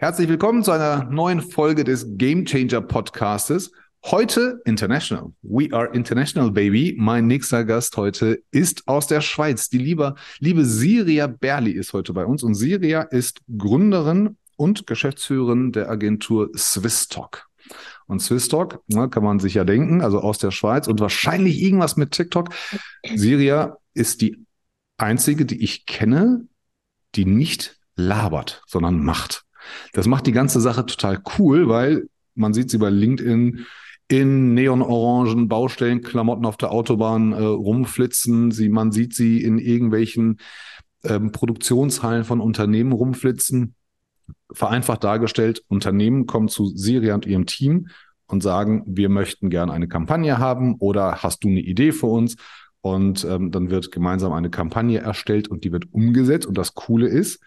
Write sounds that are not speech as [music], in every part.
Herzlich willkommen zu einer neuen Folge des Game Changer Podcastes. Heute international. We are international, baby. Mein nächster Gast heute ist aus der Schweiz. Die liebe, liebe Siria Berli ist heute bei uns und Siria ist Gründerin und Geschäftsführerin der Agentur Swisstalk. Und Swisstalk, ne, kann man sich ja denken, also aus der Schweiz und wahrscheinlich irgendwas mit TikTok. Siria ist die einzige, die ich kenne, die nicht labert, sondern macht. Das macht die ganze Sache total cool, weil man sieht sie bei LinkedIn in neonorangen Baustellenklamotten auf der Autobahn äh, rumflitzen. Sie, man sieht sie in irgendwelchen ähm, Produktionshallen von Unternehmen rumflitzen. Vereinfacht dargestellt, Unternehmen kommen zu Siria und ihrem Team und sagen, wir möchten gerne eine Kampagne haben oder hast du eine Idee für uns? Und ähm, dann wird gemeinsam eine Kampagne erstellt und die wird umgesetzt. Und das Coole ist,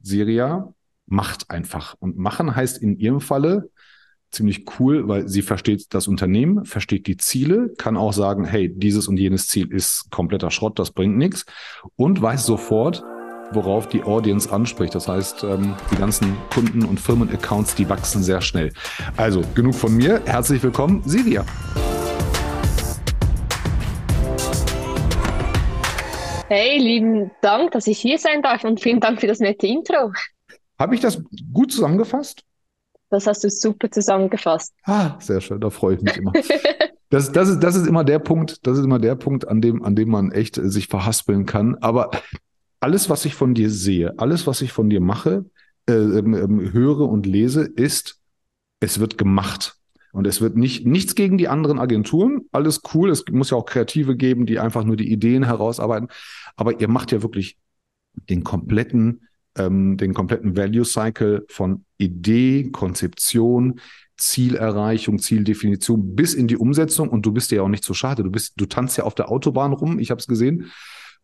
Siria macht einfach. Und machen heißt in ihrem Falle ziemlich cool, weil sie versteht das Unternehmen, versteht die Ziele, kann auch sagen, hey, dieses und jenes Ziel ist kompletter Schrott, das bringt nichts und weiß sofort, worauf die Audience anspricht. Das heißt, ähm, die ganzen Kunden- und Firmenaccounts, die wachsen sehr schnell. Also genug von mir. Herzlich willkommen, Silvia. Hey, lieben Dank, dass ich hier sein darf und vielen Dank für das nette Intro. Habe ich das gut zusammengefasst? Das hast du super zusammengefasst. Ah, sehr schön, da freue ich mich immer. [laughs] Das, das, ist, das ist immer der Punkt, das ist immer der Punkt, an dem, an dem man echt sich verhaspeln kann. Aber alles, was ich von dir sehe, alles, was ich von dir mache, äh, ähm, ähm, höre und lese, ist, es wird gemacht. Und es wird nicht, nichts gegen die anderen Agenturen, alles cool. Es muss ja auch Kreative geben, die einfach nur die Ideen herausarbeiten. Aber ihr macht ja wirklich den kompletten ähm, den kompletten Value Cycle von Idee, Konzeption, Zielerreichung, Zieldefinition bis in die Umsetzung. Und du bist ja auch nicht so schade. Du bist, du tanzt ja auf der Autobahn rum. Ich habe es gesehen.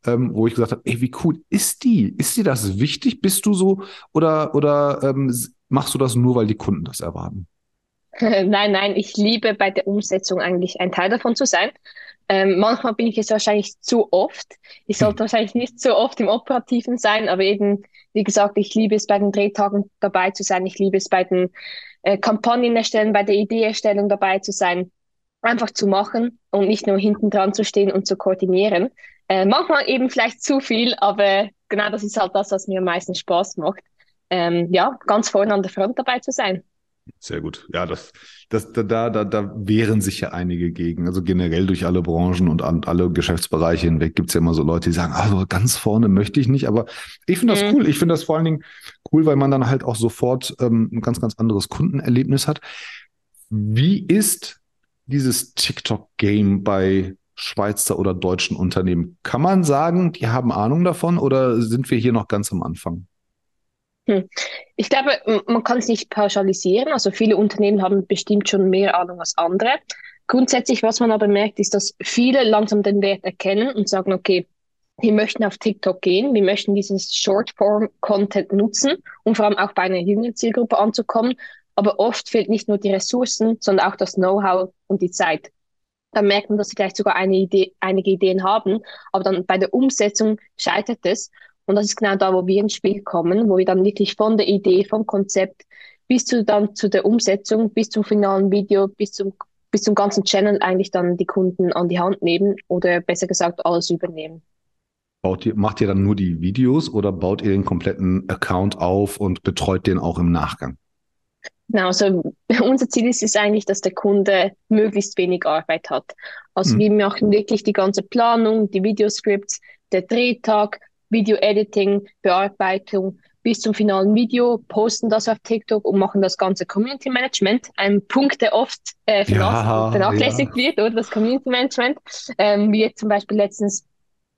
Ähm, wo ich gesagt habe, ey, wie cool ist die? Ist dir das wichtig? Bist du so oder oder ähm, machst du das nur, weil die Kunden das erwarten? [laughs] Nein, nein, ich liebe bei der Umsetzung eigentlich ein Teil davon zu sein. Ähm, manchmal bin ich es wahrscheinlich zu oft. Ich sollte hm. wahrscheinlich nicht so oft im Operativen sein, aber eben wie gesagt, ich liebe es bei den Drehtagen dabei zu sein. Ich liebe es bei den äh, Kampagnen erstellen, bei der Ideeerstellung dabei zu sein. Einfach zu machen und nicht nur hinten dran zu stehen und zu koordinieren. Äh, manchmal eben vielleicht zu viel, aber genau das ist halt das, was mir am meisten Spaß macht. Ähm, ja, ganz vorne an der Front dabei zu sein. Sehr gut. Ja, das, das, da, da, da wehren sich ja einige gegen. Also generell durch alle Branchen und an alle Geschäftsbereiche hinweg gibt es ja immer so Leute, die sagen, also ganz vorne möchte ich nicht. Aber ich finde das mhm. cool. Ich finde das vor allen Dingen cool, weil man dann halt auch sofort ähm, ein ganz, ganz anderes Kundenerlebnis hat. Wie ist dieses TikTok-Game bei Schweizer oder deutschen Unternehmen? Kann man sagen, die haben Ahnung davon oder sind wir hier noch ganz am Anfang? Hm. Ich glaube, man kann es nicht pauschalisieren. Also viele Unternehmen haben bestimmt schon mehr Ahnung als andere. Grundsätzlich, was man aber merkt, ist, dass viele langsam den Wert erkennen und sagen, okay, wir möchten auf TikTok gehen, wir möchten dieses Short-Form-Content nutzen, um vor allem auch bei einer jüngeren Zielgruppe anzukommen. Aber oft fehlt nicht nur die Ressourcen, sondern auch das Know-how und die Zeit. Dann merkt man, dass sie vielleicht sogar eine Idee, einige Ideen haben, aber dann bei der Umsetzung scheitert es. Und das ist genau da, wo wir ins Spiel kommen, wo wir dann wirklich von der Idee, vom Konzept bis zu dann zu der Umsetzung, bis zum finalen Video, bis zum bis zum ganzen Channel eigentlich dann die Kunden an die Hand nehmen oder besser gesagt alles übernehmen. Baut ihr, macht ihr dann nur die Videos oder baut ihr den kompletten Account auf und betreut den auch im Nachgang? Genau, also [laughs] unser Ziel ist es eigentlich, dass der Kunde möglichst wenig Arbeit hat. Also hm. wir machen wirklich die ganze Planung, die Videoscripts, der Drehtag, Video-Editing, Bearbeitung bis zum finalen Video, posten das auf TikTok und machen das ganze Community Management. Ein Punkt, der oft äh, ja, vernachlässigt ja. wird, oder das Community Management. Ähm, wie jetzt zum Beispiel letztens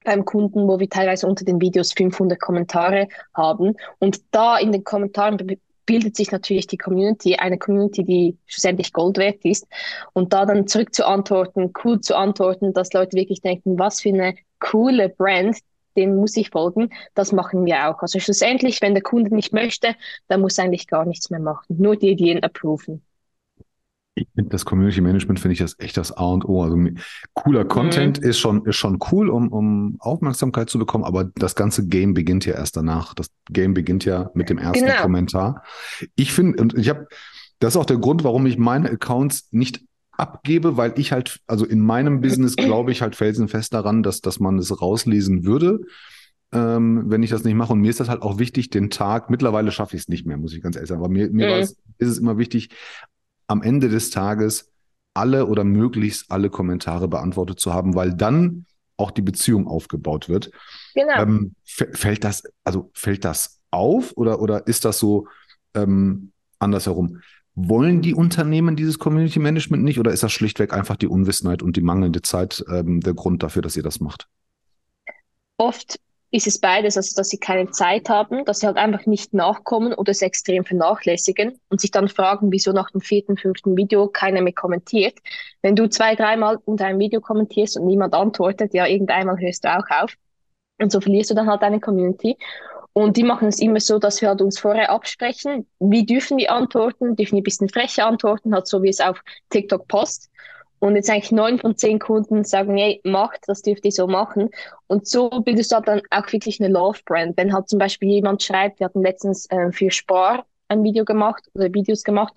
beim Kunden, wo wir teilweise unter den Videos 500 Kommentare haben. Und da in den Kommentaren bildet sich natürlich die Community, eine Community, die schlussendlich Gold wert ist. Und da dann zurück zu antworten, cool zu antworten, dass Leute wirklich denken, was für eine coole Brand, dem muss ich folgen. Das machen wir auch. Also schlussendlich, wenn der Kunde nicht möchte, dann muss eigentlich gar nichts mehr machen. Nur die Ideen approven. Ich finde das Community Management finde ich das echt das A und O. Also cooler Content mhm. ist schon ist schon cool, um um Aufmerksamkeit zu bekommen, aber das ganze Game beginnt ja erst danach. Das Game beginnt ja mit dem ersten genau. Kommentar. Ich finde und ich habe das ist auch der Grund, warum ich meine Accounts nicht abgebe, weil ich halt also in meinem Business glaube ich halt felsenfest daran, dass dass man es rauslesen würde. Ähm, wenn ich das nicht mache. Und mir ist das halt auch wichtig, den Tag, mittlerweile schaffe ich es nicht mehr, muss ich ganz ehrlich sagen, aber mir, mir mhm. ist es immer wichtig, am Ende des Tages alle oder möglichst alle Kommentare beantwortet zu haben, weil dann auch die Beziehung aufgebaut wird. Genau. Ähm, fällt das, also fällt das auf oder, oder ist das so ähm, andersherum? Wollen die Unternehmen dieses Community Management nicht oder ist das schlichtweg einfach die Unwissenheit und die mangelnde Zeit ähm, der Grund dafür, dass ihr das macht? Oft ist es beides, also dass sie keine Zeit haben, dass sie halt einfach nicht nachkommen oder es extrem vernachlässigen und sich dann fragen, wieso nach dem vierten, fünften Video keiner mehr kommentiert. Wenn du zwei, dreimal unter einem Video kommentierst und niemand antwortet, ja, irgendeinmal hörst du auch auf. Und so verlierst du dann halt deine Community. Und die machen es immer so, dass wir halt uns vorher absprechen, wie dürfen wir antworten, dürfen wir ein bisschen frecher antworten, halt so wie es auf TikTok passt. Und jetzt eigentlich neun von zehn Kunden sagen, hey, macht, das dürft ihr so machen. Und so bildest du halt dann auch wirklich eine Love-Brand. Wenn halt zum Beispiel jemand schreibt, wir hatten letztens äh, für Spar ein Video gemacht oder Videos gemacht,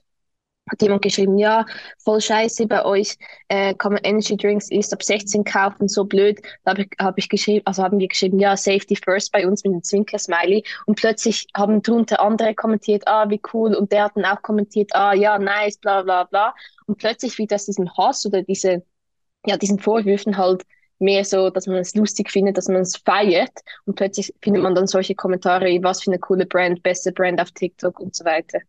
hat jemand geschrieben, ja, voll scheiße bei euch, äh, kann man Energy Drinks erst ab 16 kaufen, so blöd. Da habe ich, hab ich geschrieben, also haben wir geschrieben, ja, Safety First bei uns mit dem Zwinker-Smiley. Und plötzlich haben drunter andere kommentiert, ah, wie cool. Und der hat dann auch kommentiert, ah, ja, nice, bla, bla, bla. Und plötzlich wird das diesen Hass oder diese, ja, diesen Vorwürfen halt mehr so, dass man es lustig findet, dass man es feiert. Und plötzlich findet man dann solche Kommentare was für eine coole Brand, beste Brand auf TikTok und so weiter.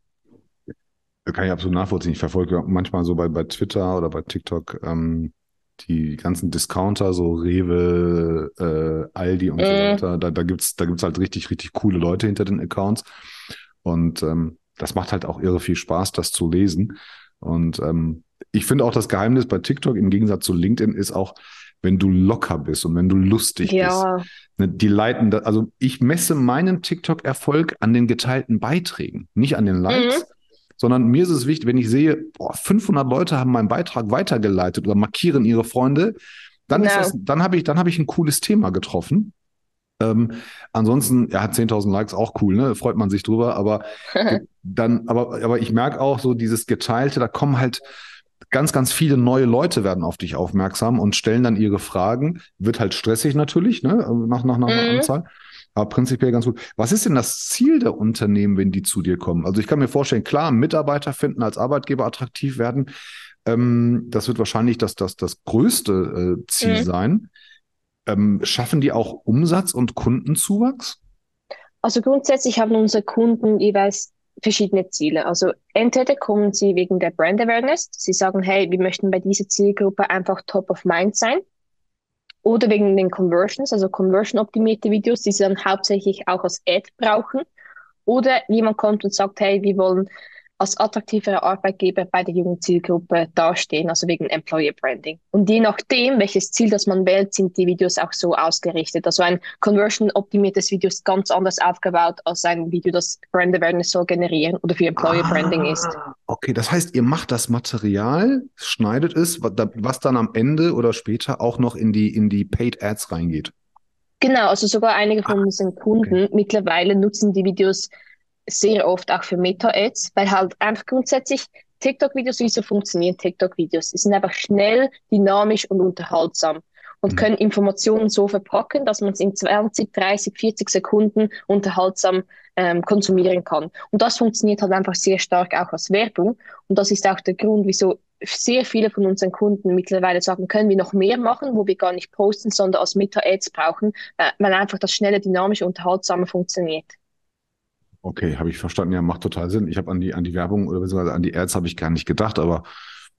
Kann ich absolut nachvollziehen. Ich verfolge manchmal so bei, bei Twitter oder bei TikTok ähm, die ganzen Discounter, so Rewe, äh, Aldi und äh. so mhm. weiter. Da, da gibt's da gibt's halt richtig, richtig coole Leute hinter den Accounts. Und ähm, das macht halt auch irre viel Spaß, das zu lesen. Und ähm, ich finde auch das Geheimnis bei TikTok im Gegensatz zu LinkedIn ist auch, wenn du locker bist und wenn du lustig ja. bist. Ne, die leiten, da, also ich messe meinen TikTok-Erfolg an den geteilten Beiträgen, nicht an den Likes. Mhm sondern mir ist es wichtig, wenn ich sehe, boah, 500 Leute haben meinen Beitrag weitergeleitet oder markieren ihre Freunde, dann ist das, dann habe ich, dann habe ich ein cooles Thema getroffen. Ähm, ansonsten, ja, 10.000 Likes auch cool, ne? Freut man sich drüber, aber [laughs] dann, aber, aber ich merke auch so dieses Geteilte, da kommen halt ganz, ganz viele neue Leute werden auf dich aufmerksam und stellen dann ihre Fragen. Wird halt stressig natürlich, ne? Nach, nach, nach einer mhm. Anzahl. Aber prinzipiell ganz gut. Was ist denn das Ziel der Unternehmen, wenn die zu dir kommen? Also ich kann mir vorstellen, klar, Mitarbeiter finden, als Arbeitgeber attraktiv werden. Ähm, das wird wahrscheinlich das, das, das größte äh, Ziel mhm. sein. Ähm, schaffen die auch Umsatz und Kundenzuwachs? Also grundsätzlich haben unsere Kunden jeweils verschiedene Ziele. Also entweder kommen sie wegen der Brand Awareness. Sie sagen, hey, wir möchten bei dieser Zielgruppe einfach top of mind sein oder wegen den Conversions, also conversion-optimierte Videos, die sie dann hauptsächlich auch als Ad brauchen. Oder jemand kommt und sagt, hey, wir wollen als attraktiverer Arbeitgeber bei der jungen Zielgruppe dastehen, also wegen Employer Branding. Und je nachdem, welches Ziel das man wählt, sind die Videos auch so ausgerichtet. Also ein conversion-optimiertes Video ist ganz anders aufgebaut als ein Video, das Brand Awareness soll generieren oder für Employer ah, Branding ist. Okay, das heißt, ihr macht das Material, schneidet es, was dann am Ende oder später auch noch in die, in die Paid Ads reingeht. Genau, also sogar einige von ah, unseren Kunden okay. mittlerweile nutzen die Videos sehr oft auch für Meta-Ads, weil halt einfach grundsätzlich TikTok-Videos, wie so funktionieren TikTok-Videos? Sie sind einfach schnell, dynamisch und unterhaltsam und mhm. können Informationen so verpacken, dass man es in 20, 30, 40 Sekunden unterhaltsam ähm, konsumieren kann. Und das funktioniert halt einfach sehr stark auch als Werbung. Und das ist auch der Grund, wieso sehr viele von unseren Kunden mittlerweile sagen, können wir noch mehr machen, wo wir gar nicht posten, sondern als Meta-Ads brauchen, äh, weil einfach das schnelle, dynamische, unterhaltsame funktioniert. Okay, habe ich verstanden. Ja, macht total Sinn. Ich habe an die, an die Werbung oder beziehungsweise an die Ads habe ich gar nicht gedacht, aber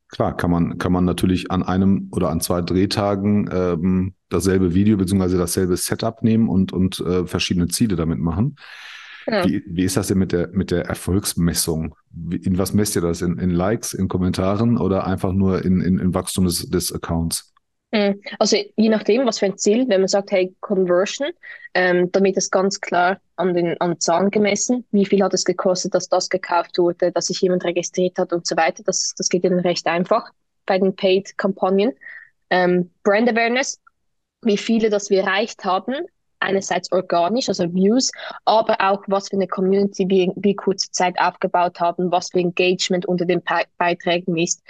klar, kann man, kann man natürlich an einem oder an zwei Drehtagen ähm, dasselbe Video beziehungsweise dasselbe Setup nehmen und, und äh, verschiedene Ziele damit machen. Ja. Wie, wie ist das denn mit der, mit der Erfolgsmessung? In was messt ihr das? In, in Likes, in Kommentaren oder einfach nur in, in, in Wachstum des, des Accounts? Mhm. Also je nachdem, was für ein Ziel, wenn man sagt, hey, Conversion, ähm, damit ist ganz klar an den an Zahlen gemessen, wie viel hat es gekostet, dass das gekauft wurde, dass sich jemand registriert hat und so weiter. Das, das geht dann recht einfach bei den Paid-Kampagnen. Ähm, Brand Awareness, wie viele das wir erreicht haben, einerseits organisch, also Views, aber auch was für eine Community wir, wir kurze Zeit aufgebaut haben, was für Engagement unter den Beiträgen ist.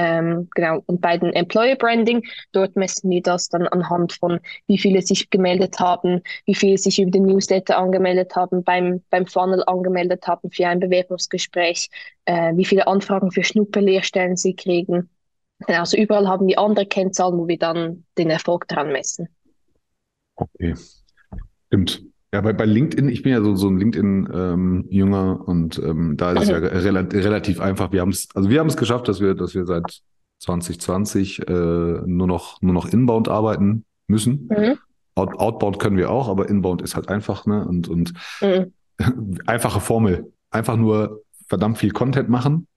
Ähm, genau. Und bei den Employer Branding, dort messen wir das dann anhand von, wie viele sich gemeldet haben, wie viele sich über den Newsletter angemeldet haben, beim, beim Funnel angemeldet haben für ein Bewerbungsgespräch, äh, wie viele Anfragen für Schnupperlehrstellen sie kriegen. Genau, also überall haben wir andere Kennzahlen, wo wir dann den Erfolg daran messen. Okay. Stimmt. Ja, bei, bei LinkedIn, ich bin ja so, so ein LinkedIn-Jünger ähm, und ähm, da ist es ja rel relativ einfach. Wir haben es, also wir haben es geschafft, dass wir, dass wir seit 2020 äh, nur noch nur noch inbound arbeiten müssen. Mhm. Out, outbound können wir auch, aber inbound ist halt einfach, ne? Und, und mhm. [laughs] einfache Formel. Einfach nur verdammt viel Content machen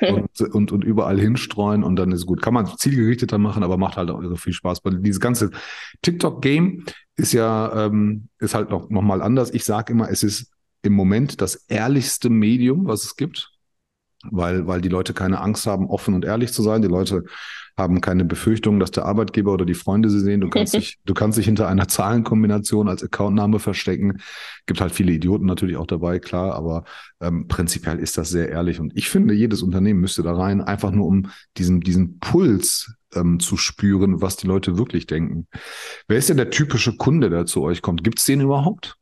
und, [laughs] und, und überall hinstreuen und dann ist gut. Kann man zielgerichteter machen, aber macht halt auch irre viel Spaß. Weil dieses ganze TikTok-Game ist ja, ähm, ist halt noch, noch mal anders. Ich sage immer, es ist im Moment das ehrlichste Medium, was es gibt, weil, weil die Leute keine Angst haben, offen und ehrlich zu sein. Die Leute haben keine Befürchtung, dass der Arbeitgeber oder die Freunde sie sehen. Du kannst [laughs] dich, du kannst dich hinter einer Zahlenkombination als Accountname verstecken. Gibt halt viele Idioten natürlich auch dabei, klar, aber ähm, prinzipiell ist das sehr ehrlich. Und ich finde, jedes Unternehmen müsste da rein, einfach nur um diesen, diesen Puls ähm, zu spüren, was die Leute wirklich denken. Wer ist denn der typische Kunde, der zu euch kommt? Gibt es den überhaupt?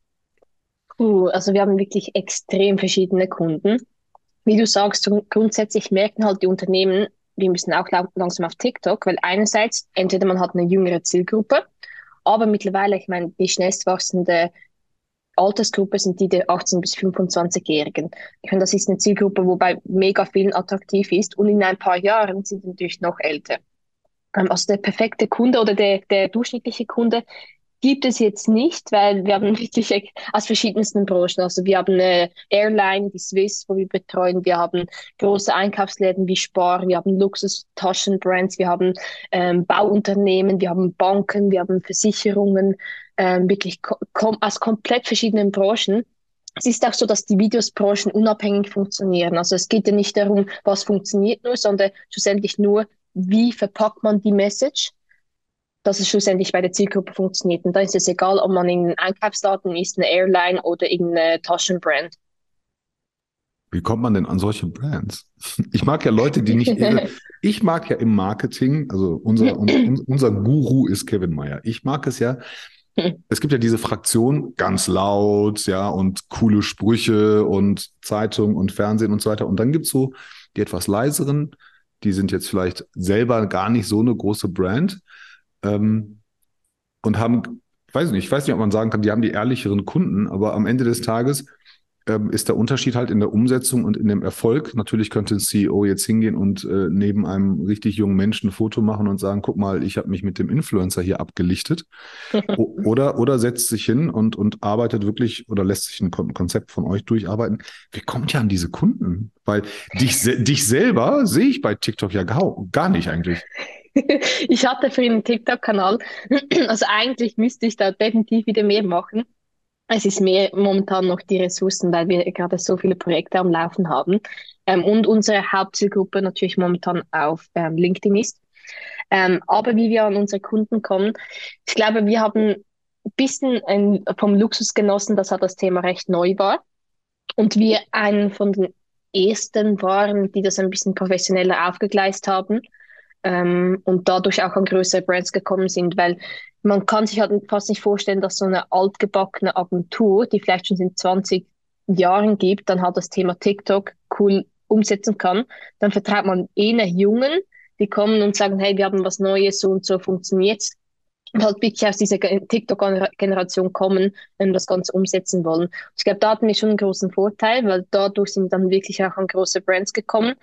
Uh, also wir haben wirklich extrem verschiedene Kunden. Wie du sagst, grundsätzlich merken halt die Unternehmen, wir müssen auch langsam auf TikTok, weil einerseits entweder man hat eine jüngere Zielgruppe, aber mittlerweile, ich meine, die schnellst wachsende Altersgruppe sind die der 18- bis 25-Jährigen. Ich meine, das ist eine Zielgruppe, wobei mega vielen attraktiv ist und in ein paar Jahren sind natürlich noch älter. Ähm, also der perfekte Kunde oder der, der durchschnittliche Kunde gibt es jetzt nicht, weil wir haben wirklich aus verschiedensten Branchen. Also wir haben eine Airline, die Swiss, wo wir betreuen. Wir haben große Einkaufsläden wie Spar. Wir haben Luxus-Taschenbrands. Wir haben ähm, Bauunternehmen. Wir haben Banken. Wir haben Versicherungen. Ähm, wirklich kom aus komplett verschiedenen Branchen. Es ist auch so, dass die Videos branchenunabhängig funktionieren. Also es geht ja nicht darum, was funktioniert nur, sondern schlussendlich nur, wie verpackt man die Message dass es schlussendlich bei der Zielgruppe funktioniert. Und da ist es egal, ob man in Einkaufsdaten ist, eine Airline oder irgendeine Taschenbrand. Wie kommt man denn an solche Brands? [laughs] Ich mag ja Leute, die nicht irre. [laughs] Ich mag ja im Marketing, also unser, unser Guru ist Kevin Meyer. Ich mag es ja. [laughs] Es gibt ja diese Fraktion ganz laut, ja, und coole Sprüche und Zeitung und Fernsehen und so weiter. Und dann gibt es so die etwas leiseren, die sind jetzt vielleicht selber gar nicht so eine große Brand, ähm, und haben, ich weiß nicht, ich weiß nicht, ob man sagen kann, die haben die ehrlicheren Kunden, aber am Ende des Tages ähm, ist der Unterschied halt in der Umsetzung und in dem Erfolg. Natürlich könnte ein CEO jetzt hingehen und äh, neben einem richtig jungen Menschen ein Foto machen und sagen, guck mal, ich habe mich mit dem Influencer hier abgelichtet. [laughs] oder, oder setzt sich hin und, und arbeitet wirklich oder lässt sich ein Konzept von euch durcharbeiten. Wie kommt ja an diese Kunden? Weil dich, dich selber sehe ich bei TikTok ja gar, gar nicht eigentlich. [laughs] ich hatte für einen TikTok-Kanal. [clears throat] Also eigentlich müsste ich da definitiv wieder mehr machen. Es ist mehr momentan noch die Ressourcen, weil wir gerade so viele Projekte am Laufen haben. Ähm, und unsere Hauptzielgruppe natürlich momentan auf ähm, LinkedIn ist. Ähm, aber wie wir an unsere Kunden kommen, ich glaube, wir haben ein bisschen ein, vom Luxus genossen, dass das Thema recht neu war. Und wir einen von den ersten waren, die das ein bisschen professioneller aufgegleist haben ähm, und dadurch auch an größere Brands gekommen sind, weil man kann sich halt fast nicht vorstellen, dass so eine altgebackene Agentur, die vielleicht schon seit 20 Jahren gibt, dann halt das Thema TikTok cool umsetzen kann. Dann vertraut man eher Jungen, die kommen und sagen, hey, wir haben was Neues, so und so funktioniert und halt wirklich aus dieser TikTok-Generation kommen und das Ganze umsetzen wollen. Ich glaube, da hatten wir schon einen großen Vorteil, weil dadurch sind dann wirklich auch an große Brands gekommen.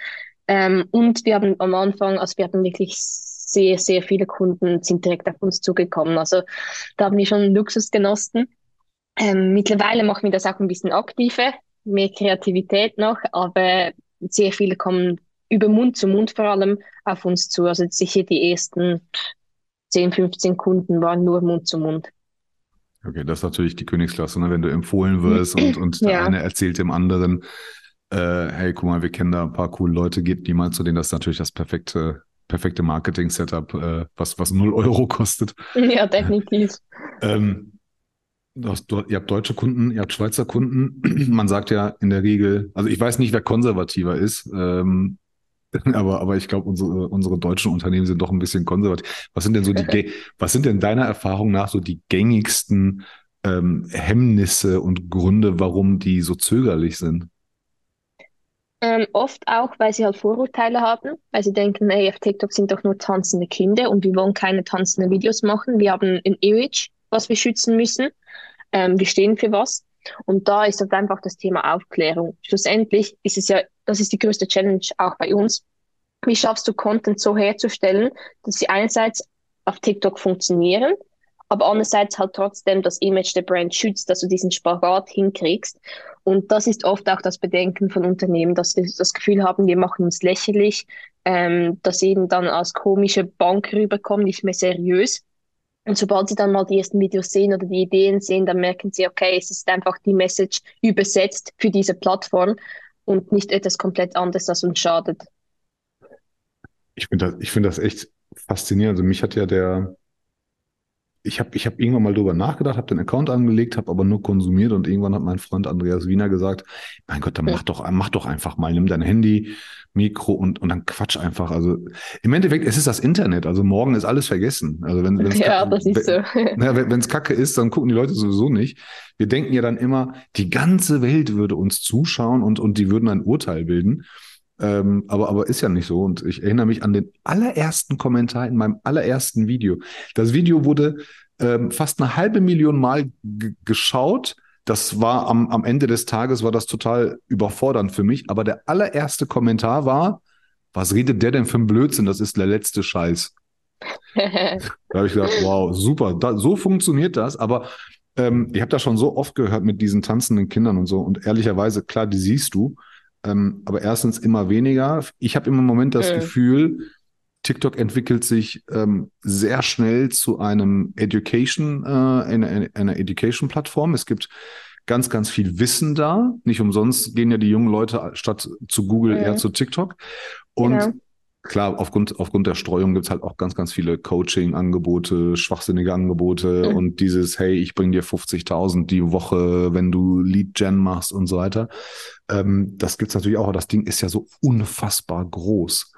Ähm, und wir haben am Anfang, also wir hatten wirklich sehr, sehr viele Kunden sind direkt auf uns zugekommen. Also da haben wir schon Luxus genossen. Ähm, mittlerweile machen wir das auch ein bisschen aktiver, mehr Kreativität noch, aber sehr viele kommen über Mund zu Mund vor allem auf uns zu. Also sicher die ersten 10, 15 Kunden waren nur Mund zu Mund. Okay, das ist natürlich die Königsklasse, ne? wenn du empfohlen wirst und, und [clears throat] der ja. eine erzählt dem anderen, äh, hey, guck mal, wir kennen da ein paar coole Leute, geht die mal zu denen, das ist natürlich das perfekte, perfekte Marketing-Setup, äh, was, was 0 Euro kostet. Ja, definitiv. ähm, Du hast, du, ihr habt deutsche Kunden, ihr habt Schweizer Kunden. [clears throat] Man sagt ja in der Regel, also ich weiß nicht, wer konservativer ist, ähm, [laughs] aber, aber ich glaube, unsere, unsere deutschen Unternehmen sind doch ein bisschen konservativ. Was sind denn so die, [laughs] was sind denn deiner Erfahrung nach so die gängigsten ähm, Hemmnisse und Gründe, warum die so zögerlich sind? Ähm, oft auch, weil sie halt Vorurteile haben, weil sie denken, ey, auf TikTok sind doch nur tanzende Kinder und wir wollen keine tanzenden Videos machen. Wir haben ein Image, was wir schützen müssen. Ähm, wir stehen für was. Und da ist halt einfach das Thema Aufklärung. Schlussendlich ist es ja, das ist die größte Challenge auch bei uns. Wie schaffst du Content so herzustellen, dass sie einerseits auf TikTok funktionieren, aber andererseits halt trotzdem das Image der Brand schützt, dass du diesen Spagat hinkriegst. Und das ist oft auch das Bedenken von Unternehmen, dass sie das Gefühl haben, wir machen uns lächerlich, ähm, dass sie eben dann als komische Bank rüberkommen, nicht mehr seriös. Und sobald sie dann mal die ersten Videos sehen oder die Ideen sehen, dann merken sie, okay, es ist einfach die Message übersetzt für diese Plattform und nicht etwas komplett anderes, das uns schadet. Ich finde das, ich finde das echt faszinierend. Also mich hat ja der, ich habe ich hab irgendwann mal drüber nachgedacht, habe den Account angelegt, habe aber nur konsumiert und irgendwann hat mein Freund Andreas Wiener gesagt, mein Gott, dann mach doch, mach doch einfach mal, nimm dein Handy, Mikro und, und dann quatsch einfach. Also im Endeffekt, es ist das Internet, also morgen ist alles vergessen. Also wenn es ja, so. wenn es [laughs] Kacke ist, dann gucken die Leute sowieso nicht. Wir denken ja dann immer, die ganze Welt würde uns zuschauen und, und die würden ein Urteil bilden. Ähm, aber, aber ist ja nicht so. Und ich erinnere mich an den allerersten Kommentar in meinem allerersten Video. Das Video wurde ähm, fast eine halbe Million Mal geschaut. Das war am, am Ende des Tages war das total überfordernd für mich. Aber der allererste Kommentar war, was redet der denn für ein Blödsinn? Das ist der letzte Scheiß. [laughs] da habe ich gedacht, wow, super, da, so funktioniert das. Aber ähm, ich habe das schon so oft gehört mit diesen tanzenden Kindern und so. Und ehrlicherweise, klar, die siehst du. Ähm, aber erstens immer weniger. Ich habe im Moment das mhm. Gefühl, TikTok entwickelt sich ähm, sehr schnell zu einem Education, äh, einer, einer Education-Plattform. Es gibt ganz, ganz viel Wissen da. Nicht umsonst gehen ja die jungen Leute statt zu Google mhm. eher zu TikTok. Und genau klar, aufgrund, aufgrund der Streuung gibt's halt auch ganz, ganz viele Coaching-Angebote, schwachsinnige Angebote mhm. und dieses, hey, ich bring dir 50.000 die Woche, wenn du Lead-Gen machst und so weiter. Ähm, das gibt's natürlich auch, aber das Ding ist ja so unfassbar groß.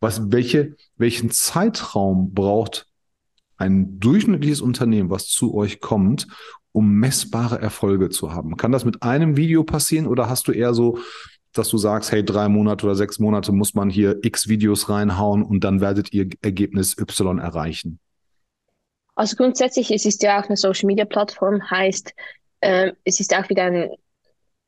Was, welche, welchen Zeitraum braucht ein durchschnittliches Unternehmen, was zu euch kommt, um messbare Erfolge zu haben? Kann das mit einem Video passieren oder hast du eher so dass du sagst, hey, drei Monate oder sechs Monate muss man hier x Videos reinhauen und dann werdet ihr Ergebnis Y erreichen? Also grundsätzlich, es ist ja auch eine Social Media Plattform, heißt, äh, es ist auch wieder ein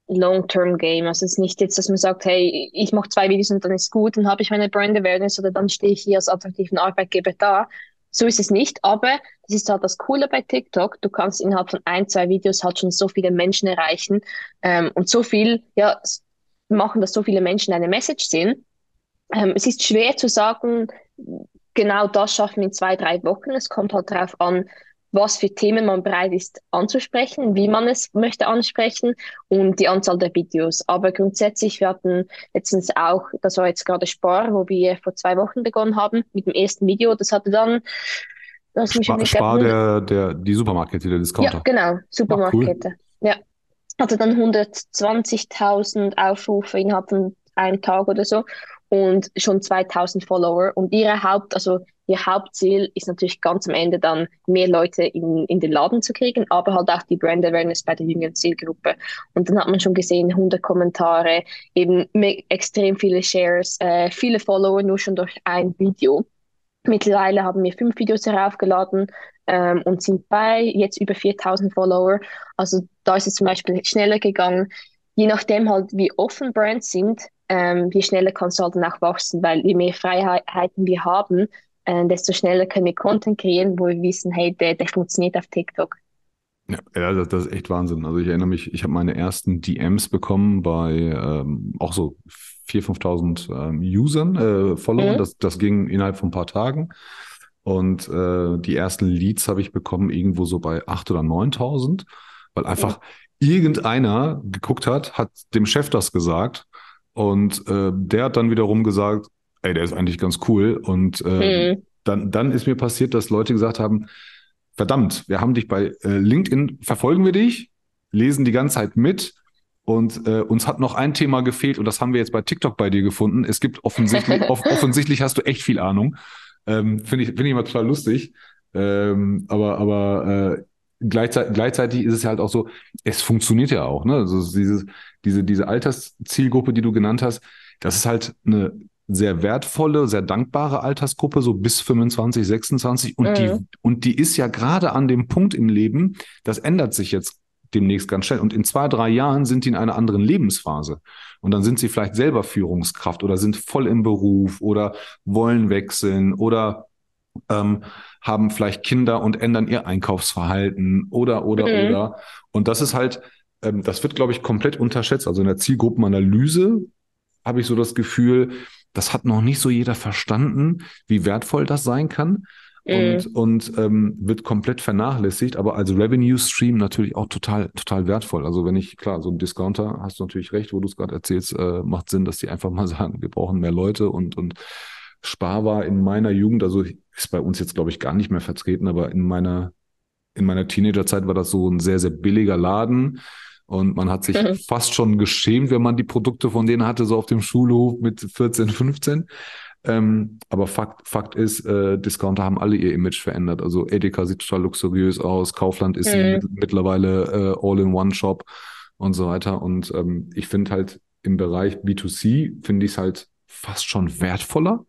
Long-Term-Game. Also es ist nicht jetzt, dass man sagt, hey, ich mache zwei Videos und dann ist gut, dann habe ich meine Brand Awareness oder dann stehe ich hier als attraktiven Arbeitgeber da. So ist es nicht, aber das ist halt das Coole bei TikTok. Du kannst innerhalb von ein, zwei Videos halt schon so viele Menschen erreichen ähm, und so viel, ja, machen, dass so viele Menschen eine Message sehen. Ähm, es ist schwer zu sagen, genau das schaffen wir in zwei, drei Wochen. Es kommt halt darauf an, was für Themen man bereit ist anzusprechen, wie man es möchte ansprechen und die Anzahl der Videos. Aber grundsätzlich, wir hatten letztens auch, das war jetzt gerade Spar, wo wir vor zwei Wochen begonnen haben mit dem ersten Video. Das hatte dann das Spar, Spar der, der, die Supermarktkette, der Discounter. Ja, genau, Supermarktkette. Ah, cool. Ja, hatte dann 120.000 Aufrufe innerhalb von einem Tag oder so und schon 2000 Follower. Und ihre Haupt, also ihr Hauptziel ist natürlich ganz am Ende dann mehr Leute in, in den Laden zu kriegen, aber halt auch die Brand Awareness bei der jüngeren Zielgruppe. Und dann hat man schon gesehen, 100 Kommentare, eben extrem viele Shares, äh, viele Follower nur schon durch ein Video. Mittlerweile haben wir fünf Videos heraufgeladen ähm, und sind bei jetzt über 4000 Follower. Also da ist es zum Beispiel schneller gegangen. Je nachdem halt, wie offen Brands sind, ähm, je schneller kannst du halt auch wachsen, weil je mehr Freiheiten wir haben, äh, desto schneller können wir Content kreieren, wo wir wissen, hey, der, der funktioniert auf TikTok. Ja, das, das ist echt Wahnsinn. Also ich erinnere mich, ich habe meine ersten DMs bekommen bei ähm, auch so 4.000, 5.000 ähm, Usern, äh, Followern. Mhm. Das, das ging innerhalb von ein paar Tagen. Und äh, die ersten Leads habe ich bekommen irgendwo so bei 8.000 oder 9.000, weil einfach ja. irgendeiner geguckt hat, hat dem Chef das gesagt und äh, der hat dann wiederum gesagt, ey, der ist eigentlich ganz cool. Und äh, mhm. dann, dann ist mir passiert, dass Leute gesagt haben, verdammt, wir haben dich bei äh, LinkedIn, verfolgen wir dich, lesen die ganze Zeit mit und äh, uns hat noch ein Thema gefehlt und das haben wir jetzt bei TikTok bei dir gefunden. Es gibt offensichtlich, [laughs] off offensichtlich hast du echt viel Ahnung. Ähm, Finde ich, finde ich immer total lustig. Ähm, aber aber äh, gleichzeitig, gleichzeitig ist es ja halt auch so, es funktioniert ja auch. Ne? Also dieses, diese, diese Alterszielgruppe, die du genannt hast, das ist halt eine sehr wertvolle, sehr dankbare Altersgruppe, so bis 25, 26. Und, mhm. die, und die ist ja gerade an dem Punkt im Leben, das ändert sich jetzt demnächst ganz schnell. Und in zwei, drei Jahren sind die in einer anderen Lebensphase. Und dann sind sie vielleicht selber Führungskraft oder sind voll im Beruf oder wollen wechseln oder ähm, haben vielleicht Kinder und ändern ihr Einkaufsverhalten oder, oder, mhm. oder. Und das ist halt, ähm, das wird, glaube ich, komplett unterschätzt. Also in der Zielgruppenanalyse habe ich so das Gefühl, das hat noch nicht so jeder verstanden, wie wertvoll das sein kann und, mhm. und ähm, wird komplett vernachlässigt, aber als Revenue Stream natürlich auch total, total wertvoll. Also wenn ich, klar, so ein Discounter, hast du natürlich recht, wo du es gerade erzählst, äh, macht Sinn, dass die einfach mal [laughs] sagen, wir brauchen mehr Leute und, und Spar war in meiner Jugend, also ist bei uns jetzt, glaube ich, gar nicht mehr vertreten, aber in meiner, in meiner Teenagerzeit war das so ein sehr, sehr billiger Laden. Und man hat sich [laughs] fast schon geschämt, wenn man die Produkte von denen hatte, so auf dem Schulhof mit 14, 15. Ähm, aber Fakt, Fakt ist, äh, Discounter haben alle ihr Image verändert. Also Edeka sieht total luxuriös aus, Kaufland ist mhm. mit, mittlerweile äh, All-in-One-Shop und so weiter. Und ähm, ich finde halt im Bereich B2C, finde ich es halt fast schon wertvoller,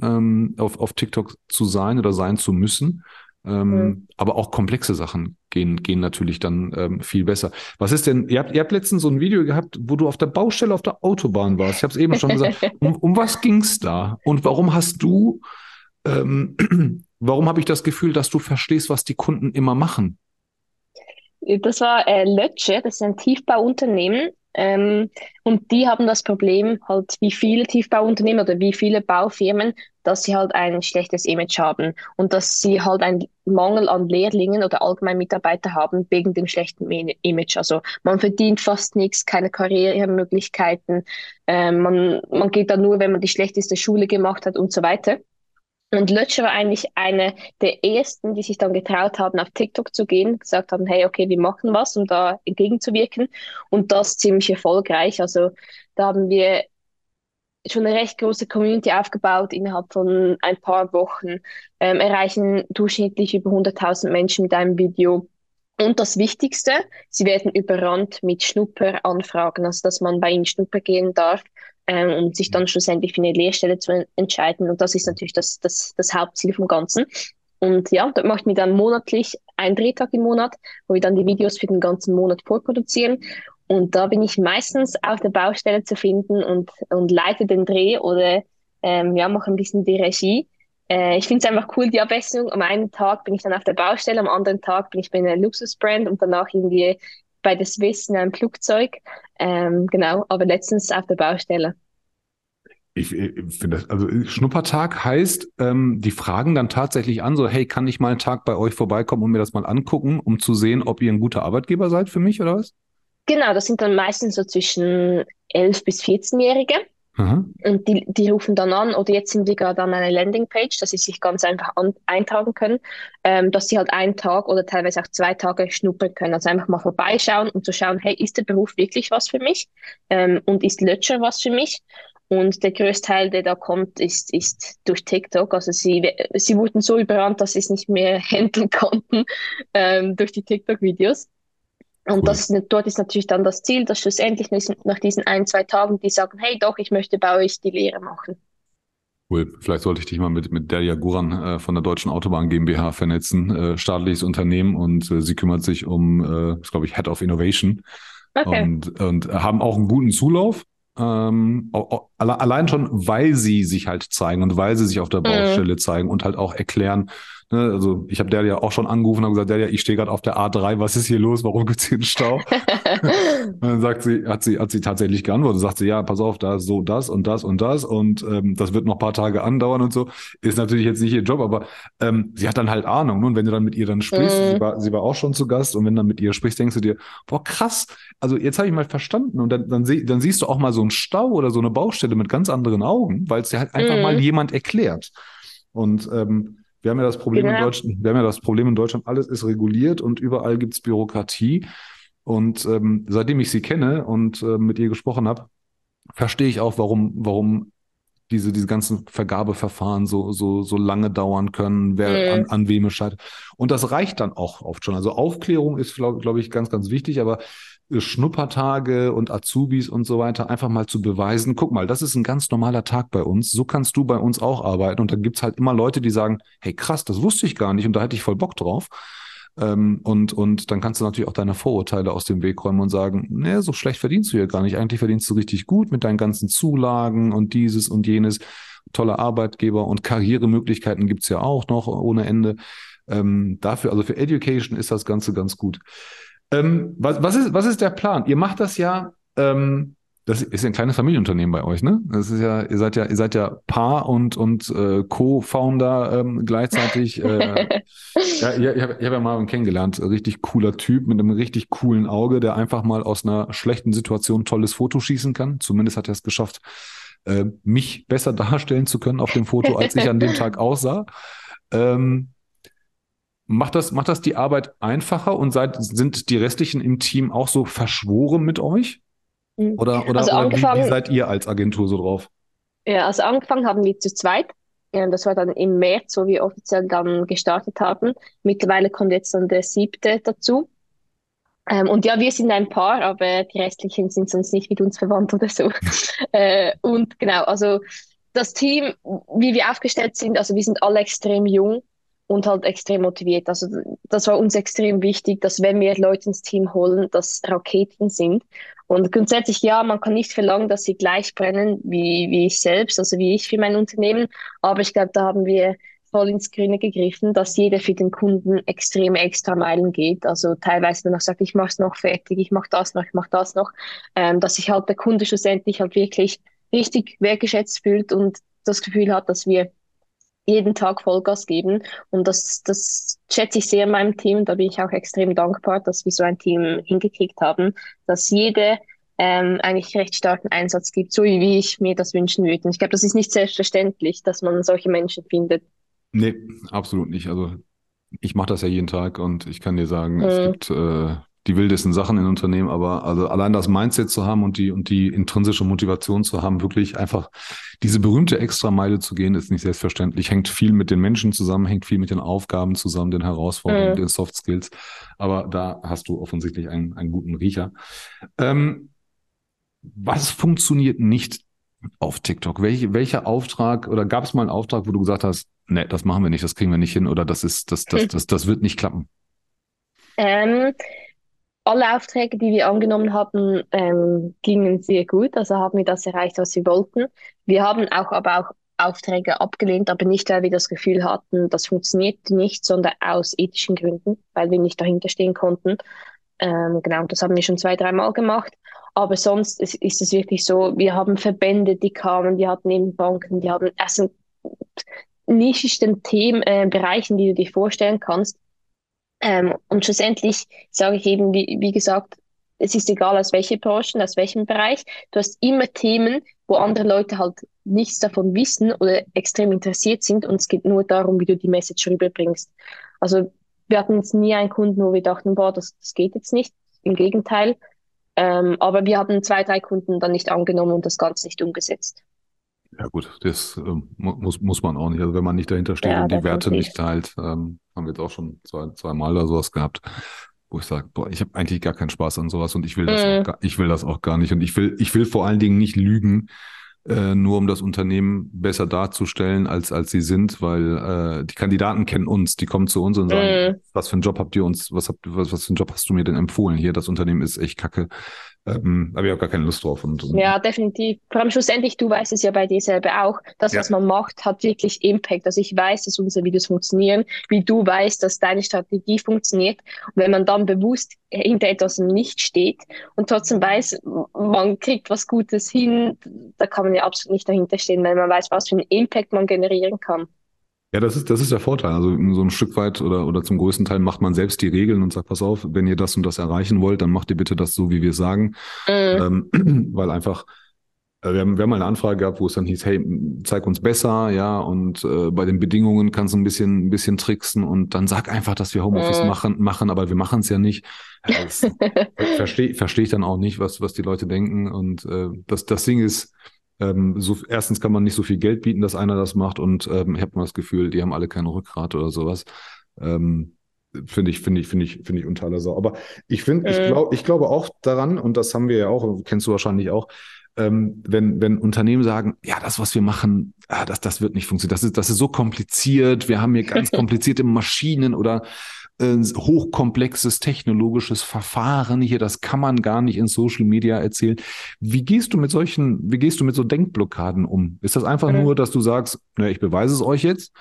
ähm, auf, auf TikTok zu sein oder sein zu müssen. Ähm, mhm. Aber auch komplexe Sachen gehen, gehen natürlich dann ähm, viel besser. Was ist denn, ihr habt, ihr habt letztens so ein Video gehabt, wo du auf der Baustelle auf der Autobahn warst. Ich habe es eben schon gesagt. [laughs] Um, um was ging's da? Und warum hast du, ähm, [clears throat] warum habe ich das Gefühl, dass du verstehst, was die Kunden immer machen? Das war äh, Lötsche, das ist ein Tiefbauunternehmen ähm, und die haben das Problem, halt wie viele Tiefbauunternehmen oder wie viele Baufirmen, dass sie halt ein schlechtes Image haben und dass sie halt einen Mangel an Lehrlingen oder allgemein Mitarbeiter haben wegen dem schlechten Image. Also man verdient fast nichts, keine Karrieremöglichkeiten, ähm, man, man geht da nur, wenn man die schlechteste Schule gemacht hat und so weiter. Und Lötscher war eigentlich eine der ersten, die sich dann getraut haben, auf TikTok zu gehen, gesagt haben, hey, okay, wir machen was, um da entgegenzuwirken. Und das ziemlich erfolgreich. Also da haben wir schon eine recht große Community aufgebaut innerhalb von ein paar Wochen, ähm, erreichen durchschnittlich über 100.000 Menschen mit einem Video. Und das Wichtigste, sie werden überrannt mit Schnupperanfragen, also dass man bei ihnen Schnupper gehen darf ähm, um sich dann schlussendlich für eine Lehrstelle zu entscheiden. Und das ist natürlich das, das, das Hauptziel vom Ganzen. Und ja, dort macht mir dann monatlich einen Drehtag im Monat, wo wir dann die Videos für den ganzen Monat vorproduzieren. Und da bin ich meistens auf der Baustelle zu finden und, und leite den Dreh oder ähm, ja, mache ein bisschen die Regie. Äh, ich finde es einfach cool, die Abwechslung. Am einen Tag bin ich dann auf der Baustelle, am anderen Tag bin ich bei einer Luxusbrand und danach irgendwie bei der Swiss in einem Flugzeug. Ähm, genau, aber letztens auf der Baustelle. Ich, ich finde das, also Schnuppertag heißt, ähm, die fragen dann tatsächlich an, so, hey, kann ich mal einen Tag bei euch vorbeikommen und mir das mal angucken, um zu sehen, ob ihr ein guter Arbeitgeber seid für mich oder was? Genau, das sind dann meistens so zwischen 11 bis 14-Jährige. Mhm. Und die, die rufen dann an, oder jetzt sind wir gerade an einer Landingpage, dass sie sich ganz einfach an, eintragen können, ähm, dass sie halt einen Tag oder teilweise auch zwei Tage schnuppern können. Also einfach mal vorbeischauen und zu schauen, hey, ist der Beruf wirklich was für mich? Ähm, und ist Lötscher was für mich? Und der größte Teil, der da kommt, ist, ist durch TikTok. Also sie, sie wurden so überrannt, dass sie es nicht mehr [laughs] handeln konnten ähm, durch die TikTok-Videos. Und das, dort ist natürlich dann das Ziel, dass schlussendlich nach diesen ein, zwei Tagen die sagen, hey doch, ich möchte bei euch die Lehre machen. Cool. Vielleicht sollte ich dich mal mit, mit Delia Guran äh, von der Deutschen Autobahn GmbH vernetzen. Äh, staatliches Unternehmen und äh, sie kümmert sich um, äh, glaube ich, Head of Innovation. Okay. Und, und haben auch einen guten Zulauf. Ähm, allein schon, weil sie sich halt zeigen und weil sie sich auf der mhm. Baustelle mhm. zeigen und halt auch erklären, Ne? Also ich habe der ja auch schon angerufen und gesagt, der ja, ich stehe gerade auf der A3, was ist hier los? Warum gibt's hier einen Stau? [laughs] und dann sagt sie, hat sie, hat sie tatsächlich geantwortet, sagt sie, ja, pass auf, da ist so das und das und das und ähm, das wird noch paar Tage andauern und so. Ist natürlich jetzt nicht ihr Job, aber ähm, sie hat dann halt Ahnung. Ne? Und wenn du dann mit ihr dann sprichst, mhm. sie, war, sie war auch schon zu Gast und wenn dann mit ihr sprichst, denkst du dir, boah, krass, also jetzt habe ich mal verstanden und dann, dann, dann siehst du auch mal so einen Stau oder so eine Baustelle mit ganz anderen Augen, weil es dir halt einfach mhm. mal jemand erklärt. Und ähm, wir haben ja das Problem genau. in Deutschland, wir haben ja das Problem in Deutschland, alles ist reguliert und überall gibt's Bürokratie. Und ähm, seitdem ich sie kenne und äh, mit ihr gesprochen habe, verstehe ich auch, warum, warum diese, diese ganzen Vergabeverfahren so, so, so lange dauern können, wer mhm. an, an wem es scheitert. Und das reicht dann auch oft schon. Also Aufklärung ist, glaube glaub ich, ganz, ganz wichtig, aber Schnuppertage und Azubis und so weiter einfach mal zu beweisen, guck mal, das ist ein ganz normaler Tag bei uns, so kannst du bei uns auch arbeiten. Und dann gibt's halt immer Leute, die sagen, hey krass, das wusste ich gar nicht und da hätte ich voll Bock drauf. Ähm, und, und dann kannst du natürlich auch deine Vorurteile aus dem Weg räumen und sagen, nee, so schlecht verdienst du ja gar nicht. Eigentlich verdienst du richtig gut mit deinen ganzen Zulagen und dieses und jenes. Tolle Arbeitgeber und Karrieremöglichkeiten gibt's ja auch noch ohne Ende. Ähm, dafür, also für Education ist das Ganze ganz gut. Ähm, was, was, ist, was ist der Plan? Ihr macht das ja, ähm, das ist ja ein kleines Familienunternehmen bei euch, ne? Das ist ja, ihr seid ja, ihr seid ja Paar und und äh, Co-Founder ähm, gleichzeitig. Äh, [laughs] ja, ich habe hab ja Marvin kennengelernt, richtig cooler Typ mit einem richtig coolen Auge, der einfach mal aus einer schlechten Situation ein tolles Foto schießen kann. Zumindest hat er es geschafft, äh, mich besser [laughs] darstellen zu können auf dem Foto, als ich an dem Tag aussah. Ähm, Macht das, macht das die Arbeit einfacher und seid, sind die restlichen im Team auch so verschworen mit euch? Mhm. Oder, oder, also oder wie, wie, seid ihr als Agentur so drauf? Ja, also angefangen haben wir zu zweit. Das war dann im März, wo wir offiziell dann gestartet haben. Mittlerweile kommt jetzt dann der siebte dazu. Ähm, und ja, wir sind ein Paar, aber die restlichen sind sonst nicht mit uns verwandt oder so. [laughs] äh, und genau, also das Team, wie wir aufgestellt sind, also wir sind alle extrem jung und halt extrem motiviert. Also das war uns extrem wichtig, dass wenn wir Leute ins Team holen, dass Raketen sind. Und grundsätzlich ja, man kann nicht verlangen, dass sie gleich brennen wie, wie ich selbst, also wie ich für mein Unternehmen. Aber ich glaube, da haben wir voll ins Grüne gegriffen, dass jeder für den Kunden extrem extra Meilen geht. Also teilweise dann auch sagt, ich mache es noch fertig, ich mache das noch, ich mache das noch, ähm, dass sich halt der Kunde schlussendlich halt wirklich richtig wertgeschätzt fühlt und das Gefühl hat, dass wir jeden Tag Vollgas geben. Und das, das schätze ich sehr in meinem Team. Da bin ich auch extrem dankbar, dass wir so ein Team hingekriegt haben, dass jede ähm, eigentlich recht starken Einsatz gibt, so wie ich mir das wünschen würde. Und ich glaube, das ist nicht selbstverständlich, dass man solche Menschen findet. Nee, absolut nicht. Also ich mache das ja jeden Tag und ich kann dir sagen, mhm. es gibt äh, die wildesten Sachen in Unternehmen, aber also allein das Mindset zu haben und die und die intrinsische Motivation zu haben, wirklich einfach diese berühmte Extrameile zu gehen, ist nicht selbstverständlich. Hängt viel mit den Menschen zusammen, hängt viel mit den Aufgaben zusammen, den Herausforderungen, mhm. den Soft Skills. Aber da hast du offensichtlich einen, einen guten Riecher. Ähm, was funktioniert nicht auf TikTok? Welche, welcher Auftrag oder gab es mal einen Auftrag, wo du gesagt hast, nee, das machen wir nicht, das kriegen wir nicht hin oder das ist, das, das, [laughs] das, das wird nicht klappen? Ähm, alle Aufträge, die wir angenommen hatten, ähm, gingen sehr gut. Also haben wir das erreicht, was wir wollten. Wir haben auch aber auch Aufträge abgelehnt, aber nicht, weil wir das Gefühl hatten, das funktioniert nicht, sondern aus ethischen Gründen, weil wir nicht dahinter stehen konnten. Ähm, genau, das haben wir schon zwei, dreimal gemacht. Aber sonst ist, ist, es wirklich so, wir haben Verbände, die kamen, wir hatten eben Banken, die haben also nischigsten Themen, äh, Bereichen, die du dir vorstellen kannst. Ähm, und schlussendlich sage ich eben, wie, wie gesagt, es ist egal aus welcher Branche, aus welchem Bereich. Du hast immer Themen, wo andere Leute halt nichts davon wissen oder extrem interessiert sind und es geht nur darum, wie du die Message rüberbringst. Also wir hatten jetzt nie einen Kunden, wo wir dachten, boah, das, das geht jetzt nicht. Im Gegenteil. Ähm, aber wir haben zwei, drei Kunden dann nicht angenommen und das Ganze nicht umgesetzt. Ja gut, das äh, muss, muss man auch nicht. Also wenn man nicht dahinter steht ja, und die Werte nicht teilt, ähm, haben wir jetzt auch schon zwei, zwei Mal oder sowas gehabt, wo ich sage, boah, ich habe eigentlich gar keinen Spaß an sowas und ich will das, mhm. auch gar, ich will das auch gar nicht. Und ich will, ich will vor allen Dingen nicht lügen, äh, nur um das Unternehmen besser darzustellen, als, als sie sind, weil äh, die Kandidaten kennen uns, die kommen zu uns und sagen, mhm. was für einen Job habt ihr uns, was habt was, was für einen Job hast du mir denn empfohlen? Hier, das Unternehmen ist echt kacke. Ähm, habe ich auch gar keine Lust drauf. Und, und ja, definitiv. Vor allem schlussendlich, du weißt es ja bei dir selber auch, das, ja. was man macht, hat wirklich Impact. Also ich weiß, dass unsere Videos funktionieren, wie du weißt, dass deine Strategie funktioniert. Und wenn man dann bewusst hinter etwas nicht steht und trotzdem weiß, man kriegt was Gutes hin, da kann man ja absolut nicht dahinter stehen, weil man weiß, was für einen Impact man generieren kann. Ja, das ist, das ist der Vorteil. Also so ein Stück weit oder, oder zum größten Teil macht man selbst die Regeln und sagt, pass auf, wenn ihr das und das erreichen wollt, dann macht ihr bitte das so, wie wir sagen. Mhm. Ähm, [clears throat] weil einfach, äh, wir haben, wir haben mal eine Anfrage gehabt, wo es dann hieß, hey, zeig uns besser, ja, und äh, bei den Bedingungen kannst du ein bisschen, ein bisschen tricksen und dann sag einfach, dass wir Homeoffice mhm. machen, machen, aber wir machen es ja nicht. [laughs] Verstehe versteh ich dann auch nicht, was, was die Leute denken. Und äh, das, das Ding ist, ähm, so, erstens kann man nicht so viel Geld bieten, dass einer das macht und ähm, ich habe mal das Gefühl, die haben alle kein Rückgrat oder sowas. Ähm, finde ich, finde ich, finde ich, finde ich unter aller Sau. Aber ich finde, äh. ich glaube, ich glaube auch daran, und das haben wir ja auch, kennst du wahrscheinlich auch, ähm, wenn, wenn Unternehmen sagen, ja, das, was wir machen, ah, das, das wird nicht funktionieren. Das ist, das ist so kompliziert. Wir haben hier ganz [laughs] komplizierte Maschinen oder äh, hochkomplexes technologisches Verfahren hier, das kann man gar nicht in Social Media erzählen. Wie gehst du mit solchen, wie gehst du mit so Denkblockaden um? Ist das einfach mhm. nur, dass du sagst, na, ich beweise es euch jetzt?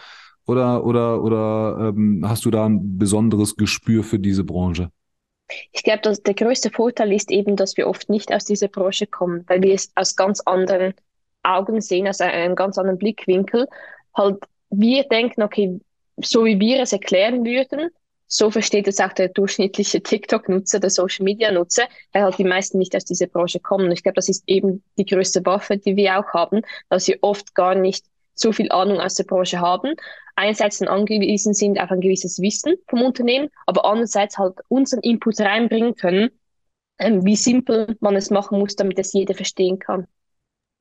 Oder, oder, oder ähm, hast du da ein besonderes Gespür für diese Branche? Ich glaube, dass der größte Vorteil ist eben, dass wir oft nicht aus dieser Branche kommen, weil wir es aus ganz anderen Augen sehen, aus einem ganz anderen Blickwinkel. Halt, wir denken, okay, so wie wir es erklären würden, so versteht es auch der durchschnittliche TikTok-Nutzer, der Social-Media-Nutzer, weil halt die meisten nicht aus dieser Branche kommen. Und ich glaube, das ist eben die größte Waffe, die wir auch haben, dass wir oft gar nicht so viel Ahnung aus der Branche haben. Einerseits dann angewiesen sind auf ein gewisses Wissen vom Unternehmen, aber andererseits halt unseren Input reinbringen können, ähm, wie simpel man es machen muss, damit es jeder verstehen kann.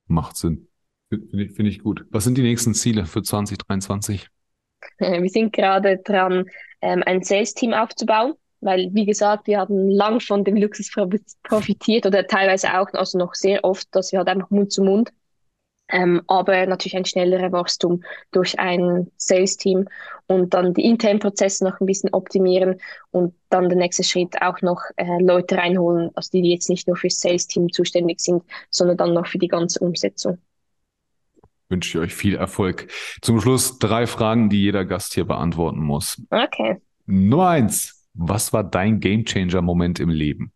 Macht Sinn. Finde ich, find ich gut. Was sind die nächsten Ziele für 2023? [laughs] Wir sind gerade dran, ähm, ein Sales-Team aufzubauen, weil, wie gesagt, wir haben lang von dem Luxus profitiert oder teilweise auch, also noch sehr oft, dass wir halt einfach Mund zu Mund ähm, aber natürlich ein schnellerer Wachstum durch ein Sales-Team und dann die internen Prozesse noch ein bisschen optimieren und dann der nächste Schritt auch noch äh, Leute reinholen, also die jetzt nicht nur fürs Sales-Team zuständig sind, sondern dann noch für die ganze Umsetzung wünsche ich euch viel Erfolg. Zum Schluss drei Fragen, die jeder Gast hier beantworten muss. Okay. Nummer eins. Was war dein Gamechanger-Moment im Leben?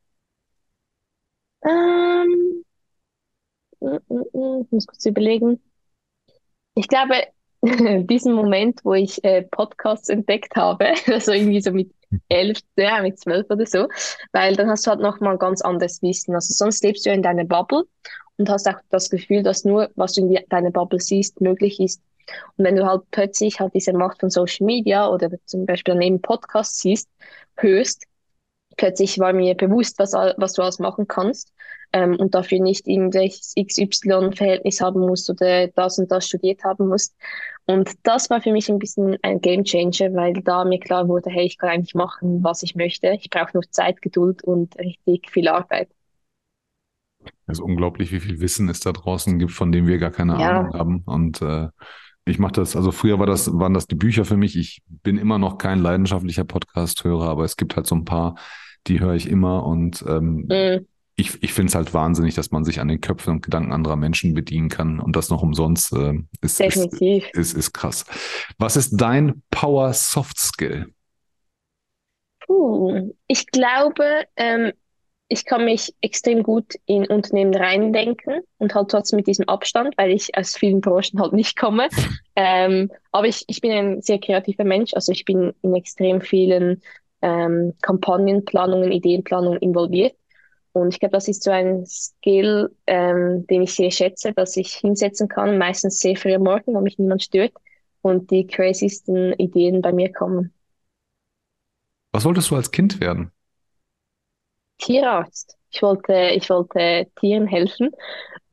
Ähm, mm, mm, mm, ich muss kurz überlegen. Ich glaube, [laughs] diesen Moment, wo ich äh, Podcasts entdeckt habe, [laughs] also irgendwie so mit elf, ja, mit zwölf oder so, weil dann hast du halt nochmal ganz anderes Wissen. Also sonst lebst du ja in deiner Bubble und hast auch das Gefühl, dass nur, was du in deiner Bubble siehst, möglich ist. Und wenn du halt plötzlich halt diese Macht von Social Media oder zum Beispiel daneben Podcasts siehst, hörst, plötzlich war mir bewusst, was, was du alles machen kannst ähm, und dafür nicht irgendwelches XY-Verhältnis haben musst oder das und das studiert haben musst. Und das war für mich ein bisschen ein Game Changer, weil da mir klar wurde, hey, ich kann eigentlich machen, was ich möchte. Ich brauche nur Zeit, Geduld und richtig viel Arbeit. Es ist unglaublich, wie viel Wissen es da draußen gibt, von dem wir gar keine ja. Ahnung haben. Und äh, ich mache das, also früher war das, waren das die Bücher für mich. Ich bin immer noch kein leidenschaftlicher Podcast-Hörer, aber es gibt halt so ein paar, die höre ich immer und ähm, mhm. ich, ich finde es halt wahnsinnig, dass man sich an den Köpfen und Gedanken anderer Menschen bedienen kann und das noch umsonst äh, ist, Definitiv. Ist, ist, ist krass. Was ist dein Power Soft Skill? Puh, ich glaube, ähm, ich kann mich extrem gut in Unternehmen reindenken und halt trotzdem mit diesem Abstand, weil ich aus vielen Branchen halt nicht komme. [laughs] Ähm, aber ich, ich bin ein sehr kreativer Mensch, also ich bin in extrem vielen ähm, Kampagnenplanungen, Ideenplanungen involviert. Und ich glaube, das ist so ein Skill, ähm, den ich sehr schätze, dass ich hinsetzen kann, meistens sehr früh am Morgen, weil mich niemand stört und die crazysten Ideen bei mir kommen. Was wolltest du als Kind werden? Tierarzt. Ich wollte, ich wollte Tieren helfen,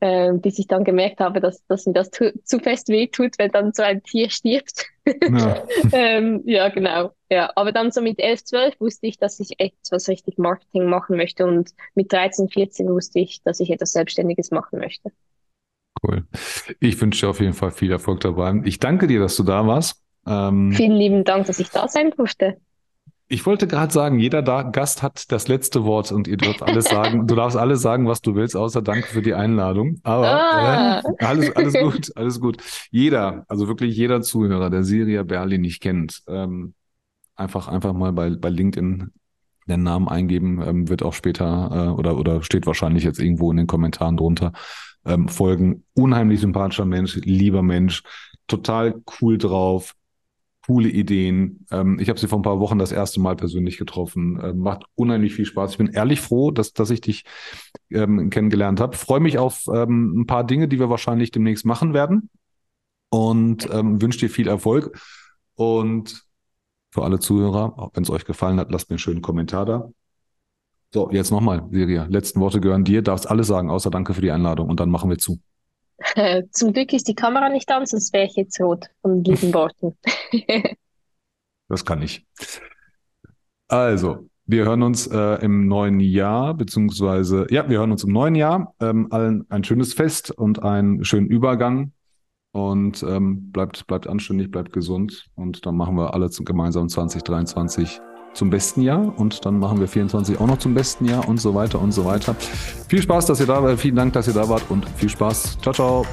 äh, bis ich dann gemerkt habe, dass, dass mir das zu, zu fest wehtut, wenn dann so ein Tier stirbt. Ja. [laughs] ähm, ja, genau. Ja, aber dann so mit 11, 12 wusste ich, dass ich etwas richtig Marketing machen möchte und mit 13, 14 wusste ich, dass ich etwas Selbstständiges machen möchte. Cool. Ich wünsche dir auf jeden Fall viel Erfolg dabei. Ich danke dir, dass du da warst. Ähm, Vielen lieben Dank, dass ich da sein durfte. Ich wollte gerade sagen, jeder da Gast hat das letzte Wort und ihr dürft alles sagen. Du darfst alles sagen, was du willst, außer Danke für die Einladung. Aber ah. äh, alles, alles gut, alles gut. Jeder, also wirklich jeder Zuhörer, der Siria Berlin nicht kennt, ähm, einfach, einfach mal bei, bei LinkedIn den Namen eingeben, ähm, wird auch später äh, oder, oder steht wahrscheinlich jetzt irgendwo in den Kommentaren drunter. Ähm, folgen. Unheimlich sympathischer Mensch, lieber Mensch, total cool drauf, coole Ideen. Ähm, ich habe sie vor ein paar Wochen das erste Mal persönlich getroffen. Ähm, macht unheimlich viel Spaß. Ich bin ehrlich froh, dass, dass ich dich ähm, kennengelernt habe. Freue mich auf ähm, ein paar Dinge, die wir wahrscheinlich demnächst machen werden. Und ähm, wünsche dir viel Erfolg. Und für alle Zuhörer, wenn es euch gefallen hat, lasst mir einen schönen Kommentar da. So, jetzt nochmal, Siria. Letzten Worte gehören dir. Darfst alles sagen, außer danke für die Einladung. Und dann machen wir zu. [laughs] Zum Glück ist die Kamera nicht an, sonst wäre ich jetzt rot von lieben [laughs] Worten. das kann ich. Also, wir hören uns äh, im neuen Jahr, beziehungsweise, ja, wir hören uns im neuen Jahr. Ähm, allen ein schönes Fest und einen schönen Übergang. Und ähm, bleibt, bleibt anständig, bleibt gesund. Und dann machen wir alle gemeinsam 2023 zum besten Jahr und dann machen wir 24 auch noch zum besten Jahr und so weiter und so weiter. Viel Spaß, dass ihr da wart. Vielen Dank, dass ihr da wart und viel Spaß. Ciao, ciao.